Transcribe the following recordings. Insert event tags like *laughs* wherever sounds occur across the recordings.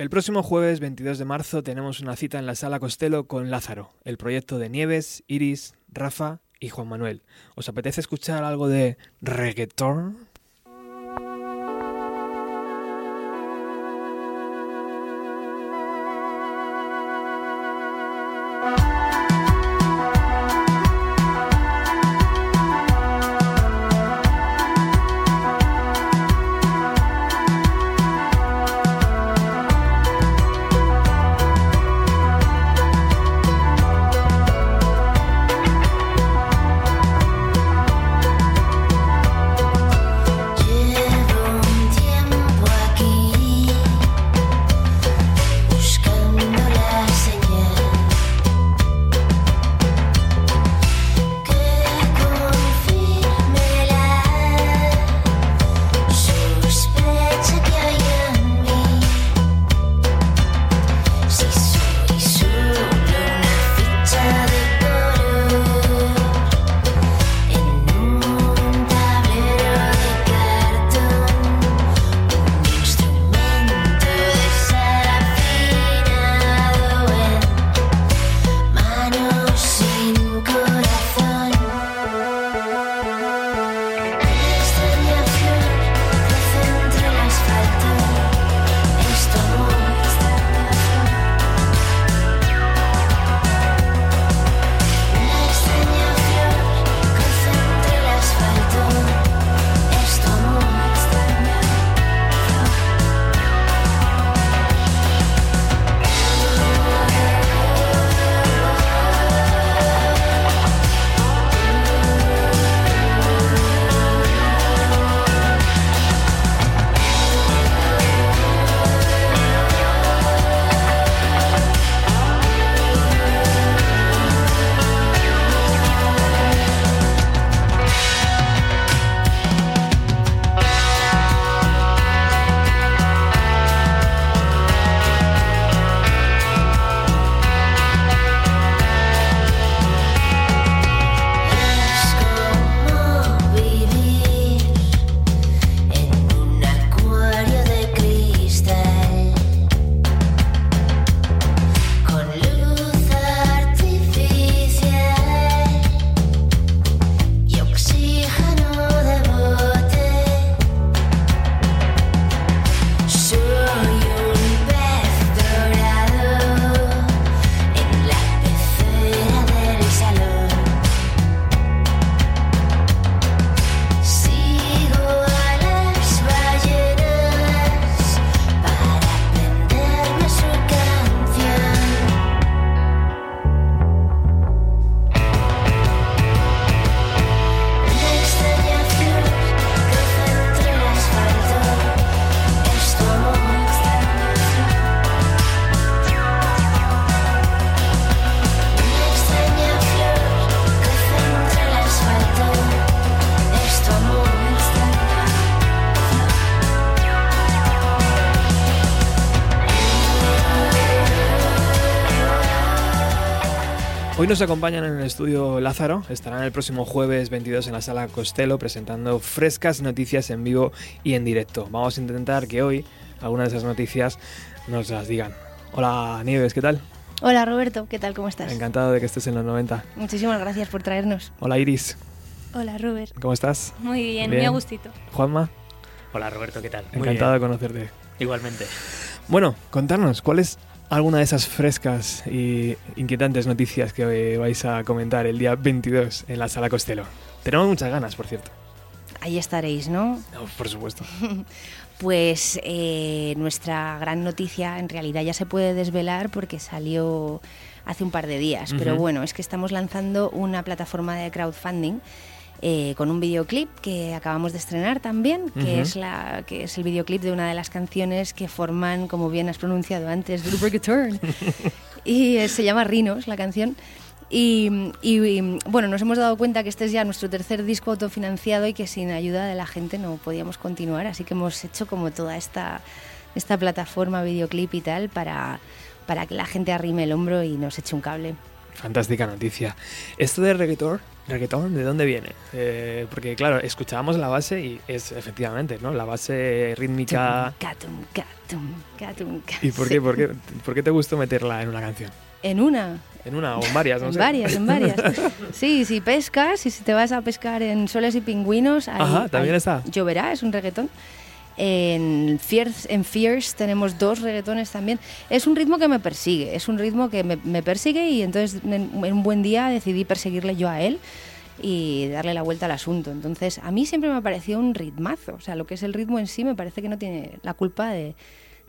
El próximo jueves 22 de marzo tenemos una cita en la Sala Costello con Lázaro, el proyecto de Nieves, Iris, Rafa y Juan Manuel. ¿Os apetece escuchar algo de reggaeton? Hoy nos acompañan en el estudio Lázaro, estarán el próximo jueves 22 en la sala Costello presentando frescas noticias en vivo y en directo. Vamos a intentar que hoy algunas de esas noticias nos las digan. Hola Nieves, ¿qué tal? Hola Roberto, ¿qué tal? ¿Cómo estás? Encantado de que estés en los 90. Muchísimas gracias por traernos. Hola Iris. Hola Robert. ¿Cómo estás? Muy bien, muy a gustito. Juanma. Hola Roberto, ¿qué tal? Encantado de conocerte. Igualmente. Bueno, contarnos, ¿cuál es alguna de esas frescas y inquietantes noticias que vais a comentar el día 22 en la Sala Costello. Tenemos muchas ganas, por cierto. Ahí estaréis, ¿no? por supuesto. *laughs* pues eh, nuestra gran noticia en realidad ya se puede desvelar porque salió hace un par de días, pero bueno, es que estamos lanzando una plataforma de crowdfunding eh, con un videoclip que acabamos de estrenar también, que, es la, que es el videoclip de una de las canciones que forman, como bien has pronunciado antes, The Reggaeton. *laughs* y eh, se llama Rinos, la canción. Y, bueno, nos hemos dado cuenta que este es ya nuestro tercer disco autofinanciado y que sin ayuda de la gente no podíamos continuar, así que hemos hecho como toda esta, esta plataforma, videoclip y tal para, para que la gente arrime el hombro y nos eche un cable. Fantástica noticia. Esto de reggaeton ¿Reggaetón? ¿De dónde viene? Eh, porque claro, escuchábamos la base y es efectivamente, ¿no? La base rítmica... ¿Y por qué, por, qué, por qué te gustó meterla en una canción? En una. En una o en varias, no en sé. varias, en varias. *laughs* Sí, si pescas y si te vas a pescar en soles y pingüinos, ahí, Ajá, también ahí está. Lloverá, es un reggaetón. En Fierce, en Fierce tenemos dos reggaetones también. Es un ritmo que me persigue, es un ritmo que me, me persigue y entonces en, en un buen día decidí perseguirle yo a él y darle la vuelta al asunto. Entonces, a mí siempre me ha parecido un ritmazo. O sea, lo que es el ritmo en sí me parece que no tiene la culpa de,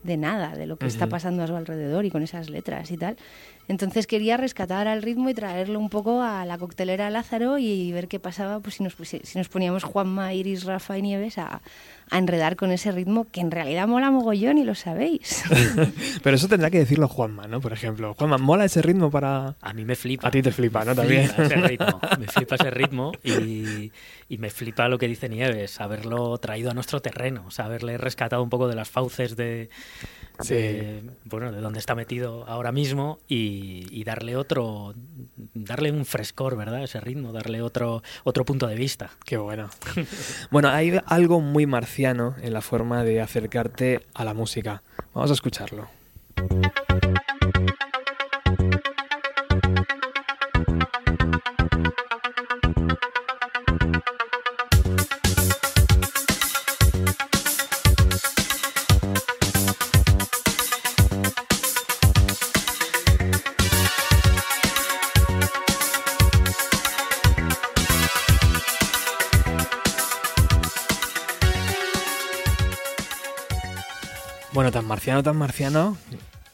de nada, de lo que está Ujú. pasando a su alrededor y con esas letras y tal. Entonces quería rescatar al ritmo y traerlo un poco a la coctelera Lázaro y ver qué pasaba pues, si, nos, si nos poníamos Juanma, Iris, Rafa y Nieves a, a enredar con ese ritmo que en realidad mola mogollón y lo sabéis. *laughs* Pero eso tendrá que decirlo Juanma, ¿no? Por ejemplo. Juanma, ¿mola ese ritmo para...? A mí me flipa. A ti te flipa, ¿no? Me También. flipa ese ritmo. *laughs* Me flipa ese ritmo y, y me flipa lo que dice Nieves, haberlo traído a nuestro terreno, o sea, haberle rescatado un poco de las fauces de, Sí. de, bueno, de donde está metido ahora mismo y, y darle otro, darle un frescor, ¿verdad? Ese ritmo, darle otro, otro punto de vista. Qué bueno. Bueno, hay algo muy en la forma de acercarte a la música. Vamos a escucharlo. Marciano, tan marciano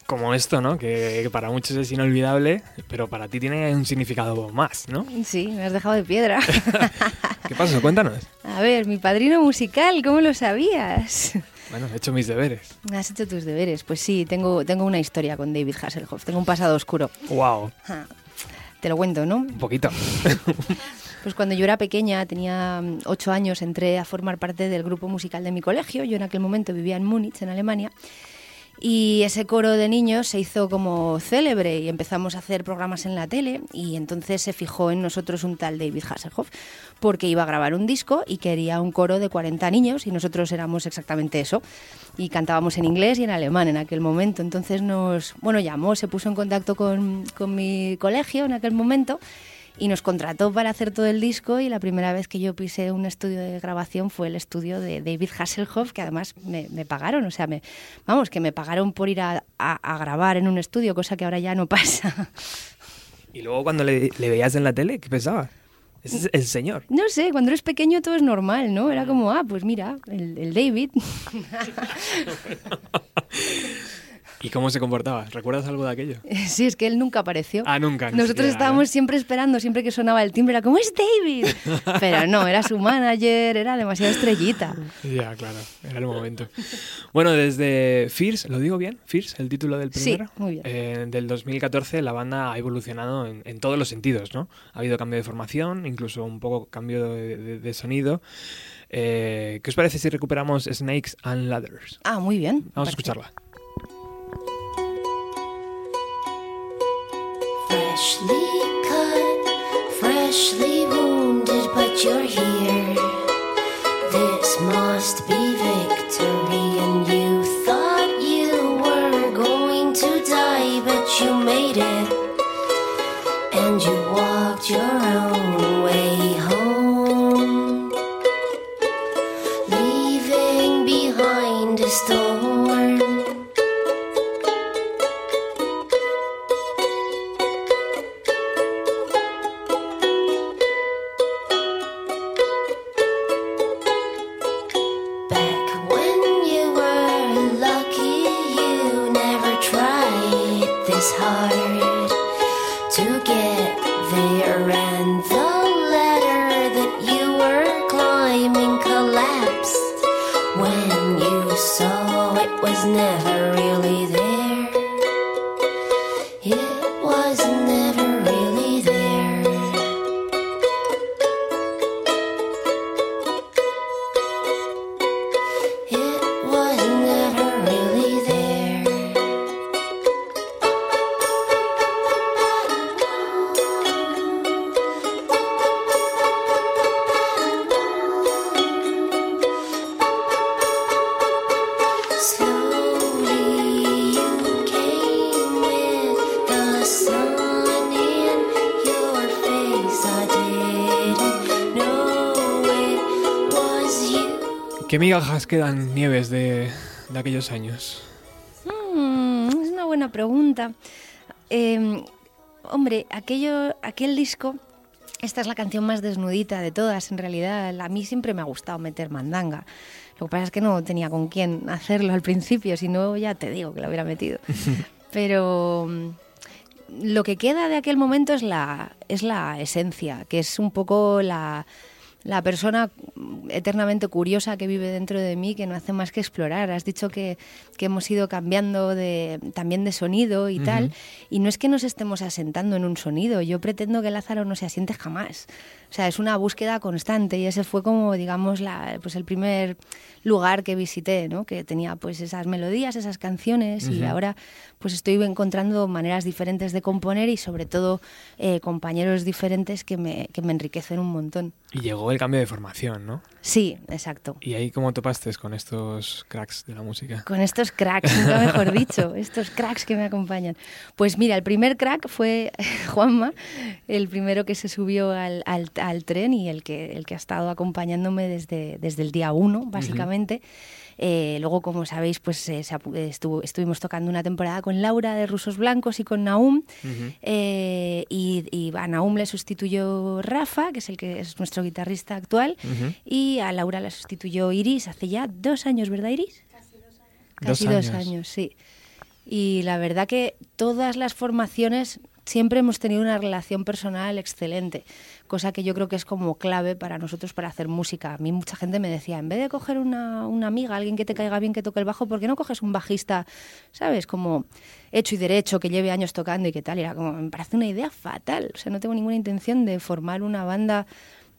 como esto, ¿no? Que, para muchos es inolvidable, pero para ti tiene un significado más, ¿no? sí, me has dejado de piedra. *laughs* ¿Qué pasa? Cuéntanos. a ver, mi padrino musical, ¿cómo lo sabías? Bueno, he hecho mis deberes. Has hecho tus deberes. Pues sí, tengo, tengo una historia con David Hasselhoff. Tengo un pasado oscuro. ¡Wow! Te lo cuento, ¿no? Un poquito. *laughs* Pues cuando yo era pequeña, tenía mm, ocho años, entré a formar parte del grupo musical de mi colegio. Yo en aquel momento vivía en Múnich, en Alemania. Y ese coro de niños se hizo como célebre y empezamos a hacer programas en la tele y entonces se fijó en nosotros un tal David Hasselhoff porque iba a grabar un disco y quería un coro de 40 niños y nosotros éramos exactamente eso y cantábamos en inglés y en alemán en aquel momento. Entonces nos, bueno, llamó, se puso en contacto con, con mi colegio en aquel momento y nos contrató para hacer todo el disco y la primera vez que yo pisé un estudio de grabación fue el estudio de David Hasselhoff, que además me, me pagaron, o sea, me, vamos, que me pagaron por ir a, a- a grabar en un estudio, cosa que ahora ya no pasa. Y luego cuando le, le veías en la tele, ¿qué pensabas? Es el señor. No sé, cuando eres pequeño todo es normal, ¿no? Era como, ah, pues mira, el, el David. *laughs* ¿Y cómo se comportaba? ¿Recuerdas algo de aquello? Sí, es que él nunca apareció. Ah, nunca. Nosotros siquiera, estábamos siempre esperando, siempre que sonaba el timbre, era como, es David. *laughs* Pero no, era su manager, era demasiado estrellita. Ya, claro, era el momento. Bueno, desde Fierce, ¿lo digo bien? Fierce, el título del Sí, primero. muy bien. Eh, del 2014 la banda ha evolucionado en, en todos los sentidos, ¿no? Ha habido cambio de formación, incluso un poco cambio de, de- de sonido. Eh, ¿Qué os parece si recuperamos Snakes and Ladders? Ah, muy bien. Vamos a escucharla. Freshly cut, freshly wounded, but you're here. This must be victory, and you thought you were going to die, but you made it. And you walked your this hard to get there, and the ladder that you were climbing collapsed when you saw it was never migajas quedan, Nieves, de, de aquellos años? Mm, es una buena pregunta. Eh, hombre, aquello, aquel disco, esta es la canción más desnudita de todas, en realidad. A mí siempre me ha gustado meter mandanga. Lo que pasa es que no tenía con quién hacerlo al principio, si no, ya te digo que lo hubiera metido. *laughs* Pero mm, lo que queda de aquel momento es la, es la esencia, que es un poco la, la persona eternamente curiosa que vive dentro de mí, que no hace más que explorar. Has dicho que, que hemos ido cambiando de, también de sonido y tal, y no es que nos estemos asentando en un sonido, yo pretendo que Lázaro no se asiente jamás. O sea, es una búsqueda constante y ese fue como, digamos, la, pues el primer lugar que visité, ¿no? Que tenía pues esas melodías, esas canciones y Ujú. ahora pues estoy encontrando maneras diferentes de componer y sobre todo eh, compañeros diferentes que me, que me enriquecen un montón. Y llegó el cambio de formación, ¿no? Sí, exacto. ¿Y ahí cómo topaste con estos cracks de la música? Con estos cracks, nunca mejor dicho, *laughs* estos cracks que me acompañan. Pues mira, el primer crack fue *laughs* Juanma, el primero que se subió al, al- al tren y el que, el que ha estado acompañándome desde, desde el día uno, básicamente. Eh, luego, como sabéis, pues eh, estuvo- estuvimos tocando una temporada con Laura de Rusos Blancos y con Naum. Eh, y, y a Naum le sustituyó Rafa, que es el que es nuestro guitarrista actual. Ujú. Y a Laura la sustituyó Iris hace ya dos años, ¿verdad, Iris? Casi Dos dos años. años. sí. Y la verdad que todas las formaciones siempre hemos tenido una relación personal excelente, cosa que yo creo que es como clave para nosotros para hacer música. A mí mucha gente me decía, en vez de coger una, una amiga, alguien que te caiga bien que toque el bajo, ¿por qué no coges un bajista, sabes, como hecho y derecho, que lleve años tocando y qué tal? Era como, me parece una idea fatal. O sea, no tengo ninguna intención de formar una banda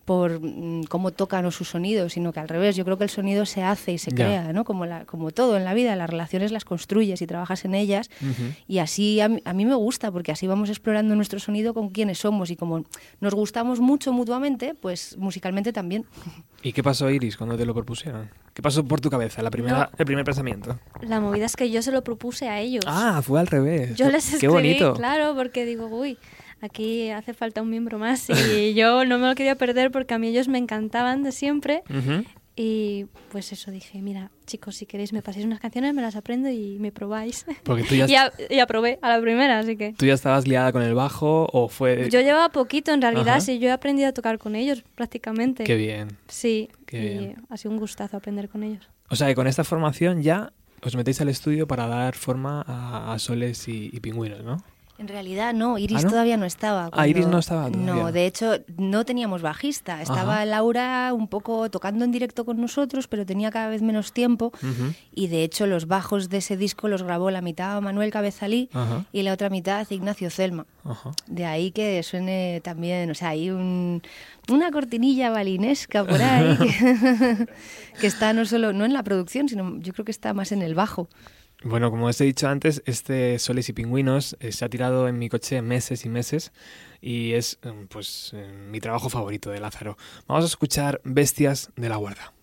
por mm, cómo tocan o su sonido, sino que al revés, yo creo que el sonido se hace y se Ya. crea, ¿no? Como, la, como todo en la vida, las relaciones las construyes y trabajas en ellas Ujú. y así a mí, a mí me gusta porque así vamos explorando nuestro sonido con quienes somos y como nos gustamos mucho mutuamente, pues musicalmente también. *laughs* ¿Y qué pasó, Iris, cuando te lo propusieron? ¿Qué pasó por tu cabeza, la primera, el primer pensamiento? La movida es que yo se lo propuse a ellos. Ah, fue al revés. yo les Qué escribí, bonito. claro, porque digo, uy, aquí hace falta un miembro más. *laughs* Y yo no me lo quería perder porque a mí ellos me encantaban de siempre. Ujú. Y pues eso dije, mira, chicos, si queréis me paséis unas canciones, me las aprendo y me probáis. Porque tú ya, *laughs* y, a- y aprobé a la primera, así que... tú ya estabas liada con el bajo o fue... Yo llevaba poquito en realidad, Ajá. sí, yo he aprendido a tocar con ellos prácticamente. Qué bien. Sí, Qué y bien. ha sido un gustazo aprender con ellos. O sea que con esta formación ya os metéis al estudio para dar forma a, a soles y, y pingüinos, ¿no? En realidad no, Iris ¿Ah, no? todavía no estaba. Ah, Iris cuando- no estaba todavía. No, de hecho no teníamos bajista. Estaba Ajá. Laura un poco tocando en directo con nosotros, pero tenía cada vez menos tiempo. Y de hecho los bajos de ese disco los grabó la mitad Manuel Cabezalí Ajá. y la otra mitad Ignacio Celma. Ajá. De ahí que suene también, o sea, hay un, una cortinilla balinesca por ahí *laughs* que, *laughs* que está no solo no en la producción, sino yo creo que está más en el bajo. Bueno, como os he dicho antes, este Soles y Pingüinos eh, se ha tirado en mi coche meses y meses y es eh, pues eh, mi trabajo favorito de Lázaro. Vamos a escuchar Bestias de la Guarda.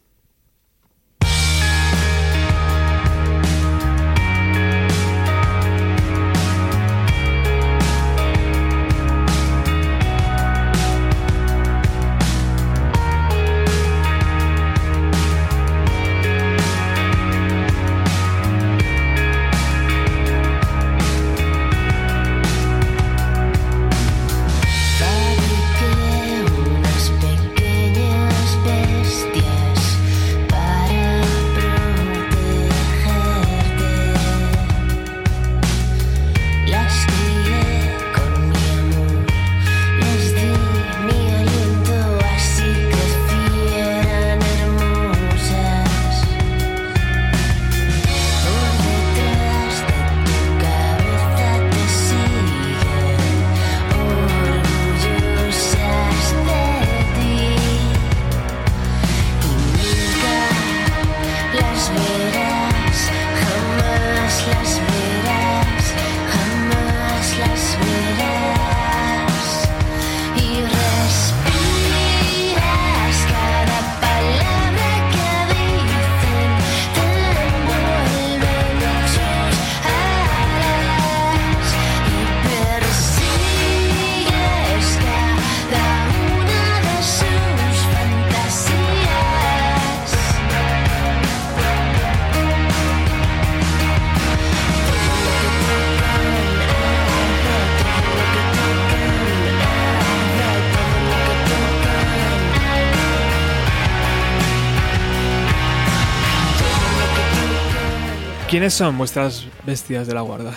¿Quiénes son vuestras bestias de la guarda?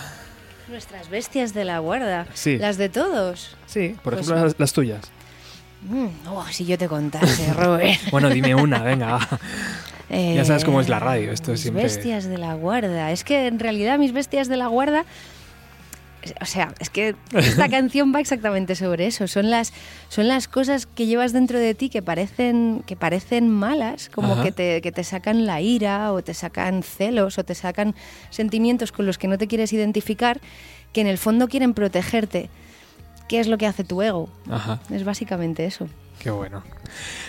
Nuestras bestias de la guarda. Sí. Las de todos. Sí, por Pues ejemplo, las, las tuyas. Mm, oh, si yo te contase, *laughs* Robert. Bueno, dime una, venga. va. Ya sabes cómo es la Eh, radio, esto mis siempre- bestias de la guarda. Es que en realidad mis bestias de la guarda. O sea, es que esta *laughs* canción va exactamente sobre eso. Son las, son las cosas que llevas dentro de ti que parecen, que parecen malas, como Ajá. que te, que te sacan la ira, o te sacan celos, o te sacan sentimientos con los que no te quieres identificar, que en el fondo quieren protegerte. ¿Qué es lo que hace tu ego? Ajá, Es básicamente eso. Qué bueno.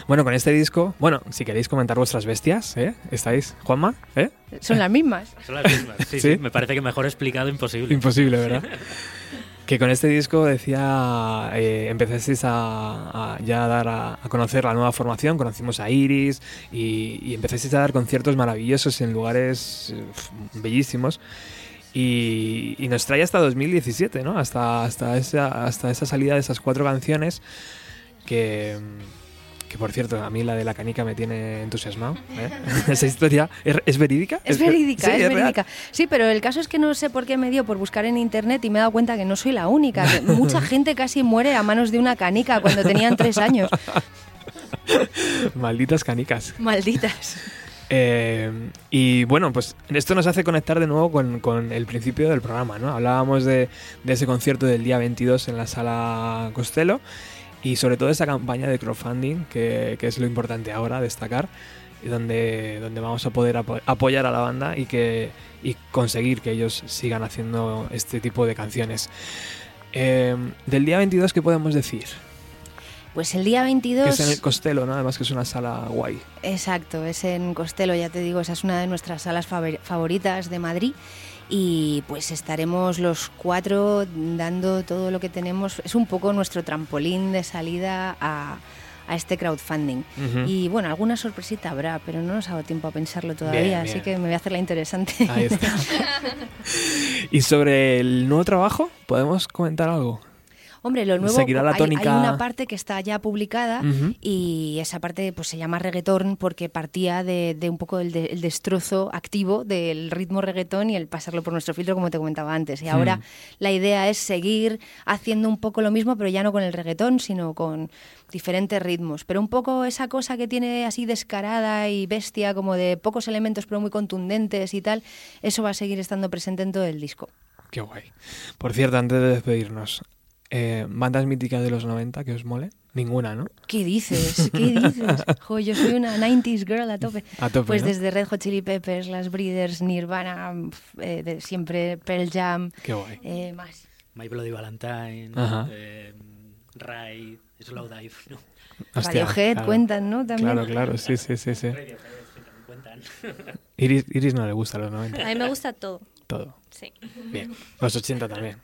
Bueno, con este disco, bueno, si queréis comentar vuestras bestias, ¿eh? ¿Estáis, Juanma? ¿Eh? Son las mismas. *laughs* Son las mismas. Sí, ¿Sí? sí, me parece que mejor explicado imposible. Imposible, ¿verdad? que con este disco decía, eh, empezasteis a, a ya a dar a, a conocer la nueva formación, conocimos a Iris y, y empezasteis a dar conciertos maravillosos en lugares bellísimos. Y, y nos trae hasta 2017, ¿no? Hasta, hasta, esa, hasta esa salida de esas cuatro canciones que, que, por cierto, a mí la de la canica me tiene entusiasmado. ¿eh? *laughs* Esa historia, ¿es, es verídica? Es verídica, sí, es, real? verídica. Sí, pero el caso es que no sé por qué me dio por buscar en internet y me he dado cuenta que no soy la única. que *laughs* mucha gente casi muere a manos de una canica cuando tenían tres años. *laughs* Malditas canicas. Malditas. Eh, y bueno, pues esto nos hace conectar de nuevo con, con el principio del programa, ¿no? Hablábamos de, de ese concierto del día 22 en la sala Costello y sobre todo esa campaña de crowdfunding, que, que es lo importante ahora destacar, donde, donde vamos a poder apo- apoyar a la banda y, que, y conseguir que ellos sigan haciendo este tipo de canciones. Eh, del día 22, ¿qué podemos decir? Pues el día Que 22... es en el Costello, ¿no? Además que es una sala guay. Exacto, es en Costello, ya te digo, esa es una de nuestras salas favor- favoritas de Madrid. Y pues estaremos los cuatro dando todo lo que tenemos. Es un poco nuestro trampolín de salida a, a este crowdfunding. Y bueno, alguna sorpresita habrá, pero no nos ha dado tiempo a pensarlo todavía, Bien, así bien. que me voy a hacer la interesante. Ahí está. *laughs* y sobre el nuevo trabajo, ¿podemos comentar algo? Hombre, lo nuevo, Seguirá la hay- tónica- hay, una parte que está ya publicada y esa parte pues se llama reggaetón porque partía de, de un poco el, de- el destrozo activo del ritmo reggaetón y el pasarlo por nuestro filtro como te comentaba antes. Y ahora la idea es seguir haciendo un poco lo mismo, pero ya no con el reggaetón, sino con diferentes ritmos. Pero un poco esa cosa que tiene así descarada y bestia, como de pocos elementos pero muy contundentes y tal, eso va a seguir estando presente en todo el disco. Qué guay. Por cierto, antes de despedirnos, eh, ¿bandas míticas de los 90 que os mole? Ninguna, ¿no? ¿Qué dices? ¿Qué dices? *laughs* Jo, yo soy una 90s girl a tope. A tope, Pues ¿no? desde Red Hot Chili Peppers, las Breeders, Nirvana, eh, de siempre Pearl Jam, Qué guay. eh, más. My Bloody Valentine, eh, Ride, Slowdive, ¿no? Hostia, Radiohead claro. cuentan, ¿no? También. Claro, claro, sí, sí, sí. sí. Iris, Iris no le gusta los 90, A mí me gusta todo. todo. Sí. Bien. Los 80 también.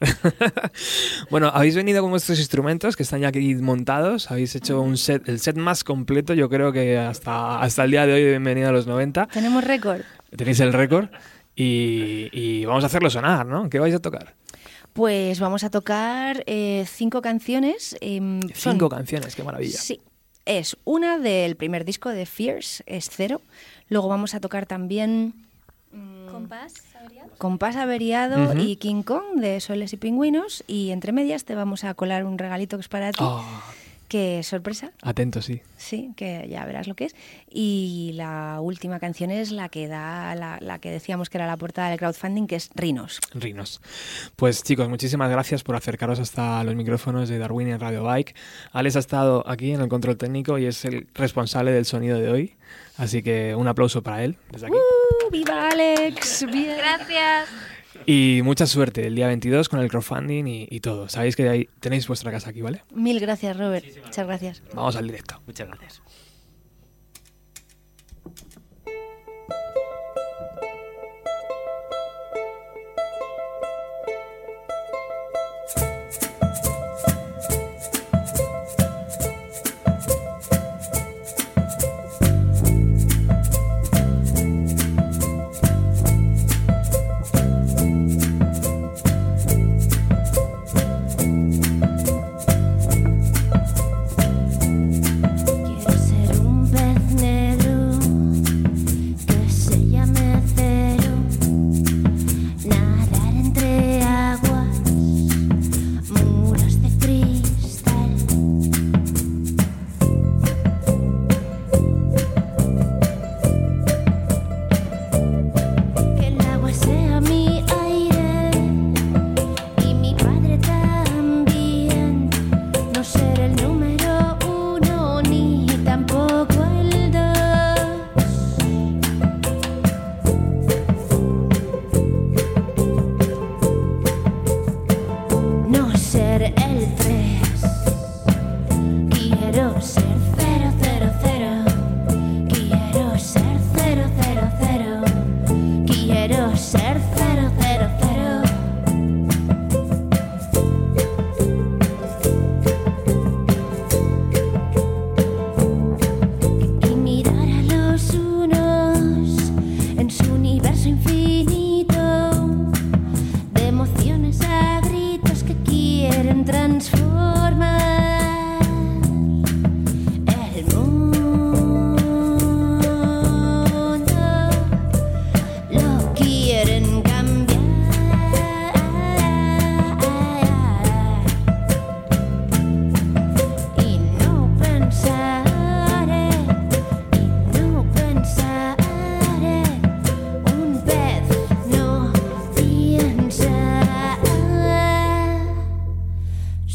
*laughs* bueno, habéis venido con vuestros instrumentos que están ya aquí montados. Habéis hecho un set, el set más completo, yo creo que hasta, hasta el día de hoy, bienvenido a los 90. Tenemos récord. Tenéis el récord y, y vamos a hacerlo sonar, ¿no? ¿Qué vais a tocar? Pues vamos a tocar eh, cinco canciones. em, son- Cinco canciones, qué maravilla. Sí. Es una del primer disco de Fierce, es cero. Luego vamos a tocar también Compás, ¿sabrías? Compás Averiado y King Kong de Soles y Pingüinos. Y entre medias te vamos a colar un regalito que es para ti. Oh, Que sorpresa, atento, sí. sí, que ya verás lo que es. Y la última canción es la que da, la, la que decíamos que era la portada del crowdfunding, que es Rinos. Rinos. Pues chicos, muchísimas gracias por acercaros hasta los micrófonos de Darwin en Radio Bike. Alex ha estado aquí en el control técnico y es el responsable del sonido de hoy. Así que un aplauso para él desde aquí. ¡Uh! ¡Viva Alex! Bien. Gracias. Y mucha suerte el día 22 con el crowdfunding y, y todo. Sabéis que ahí tenéis vuestra casa aquí, ¿vale? Mil gracias, Robert. Muchas gracias. Vamos al directo. Muchas gracias.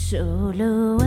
Solo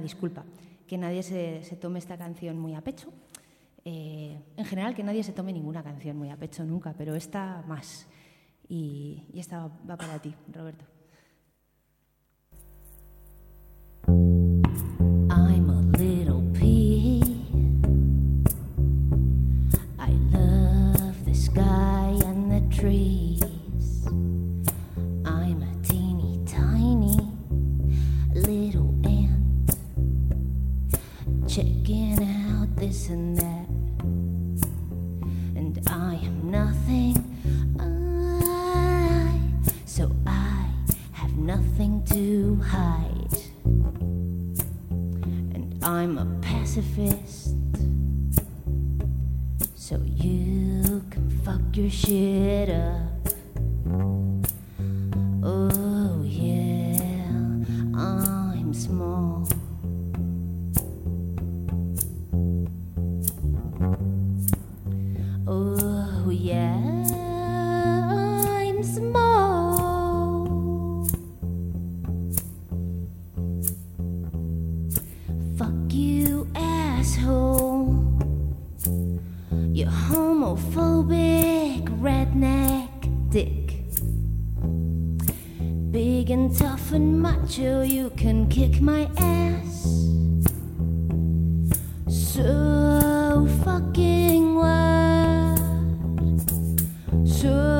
disculpa. Que nadie se, se tome esta canción muy a pecho. Eh, en general, que nadie se tome ninguna canción muy a pecho nunca, pero esta más. Y, y esta va para ti, Roberto. Dick. Big and tough and macho, you can kick my ass. So fucking what? So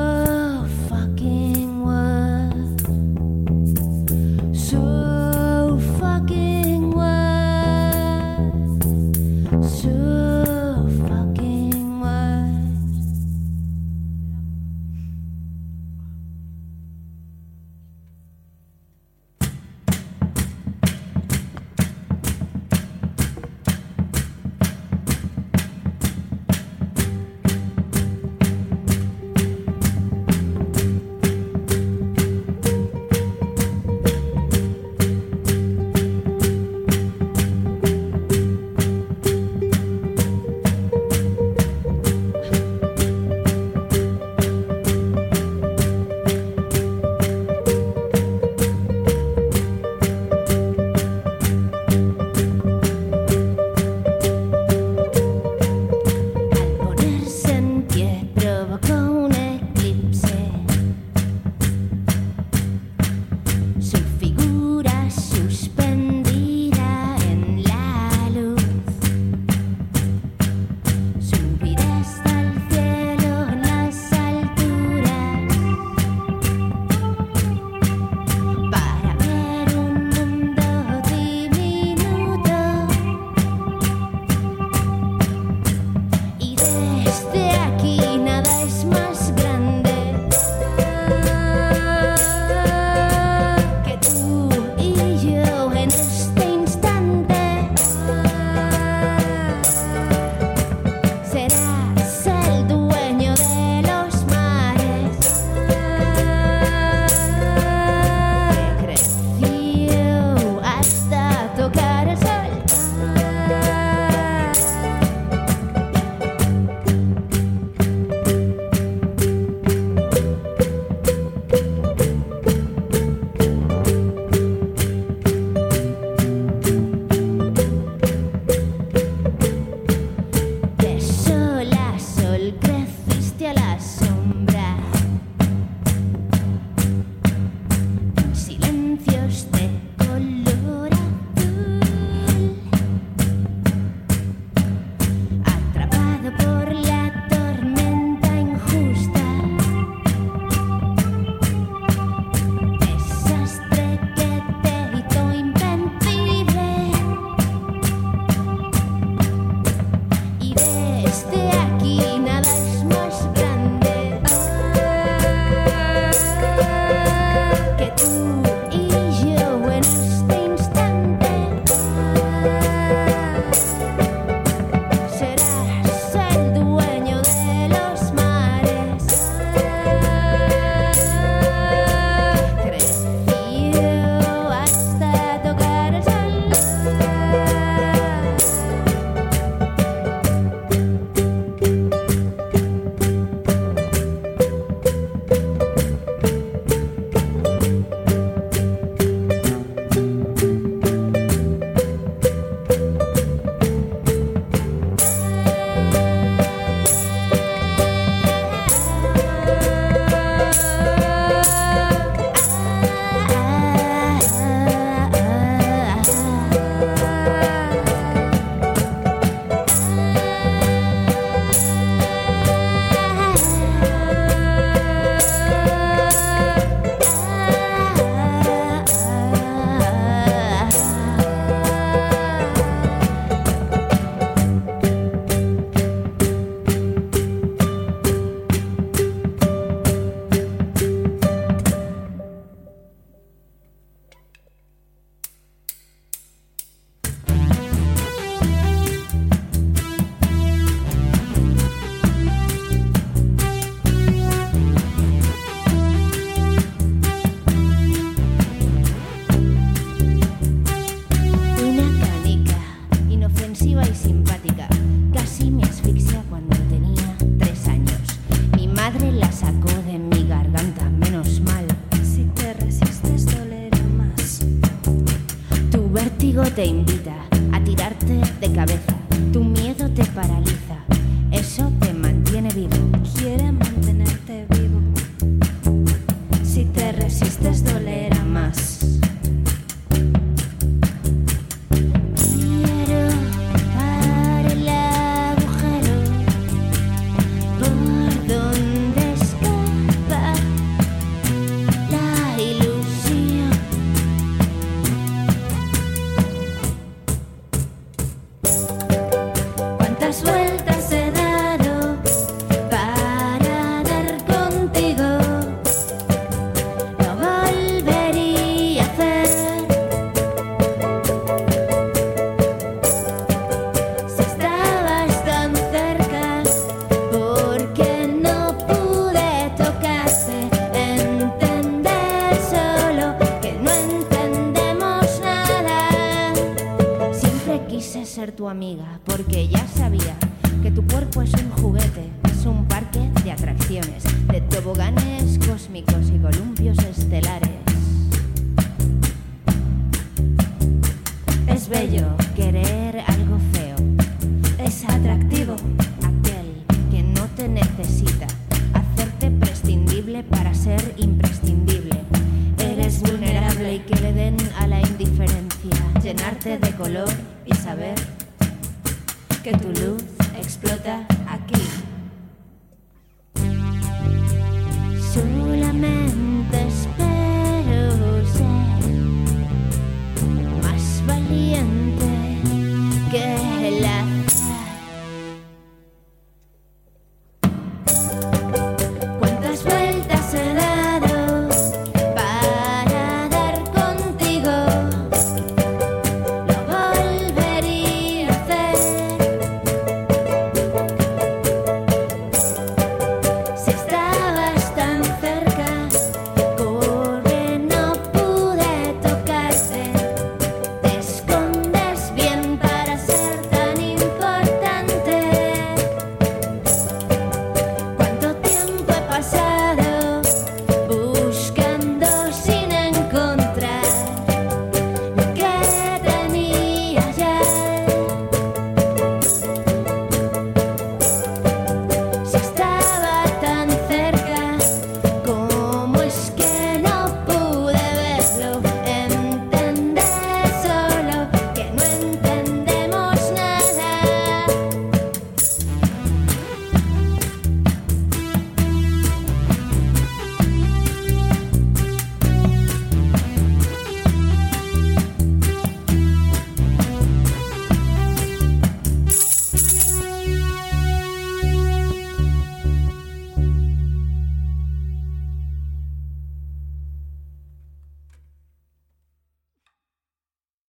tu amiga, porque ya sabía que tu cuerpo es un juguete, es un parque de atracciones, de toboganes cósmicos y columpios estelares.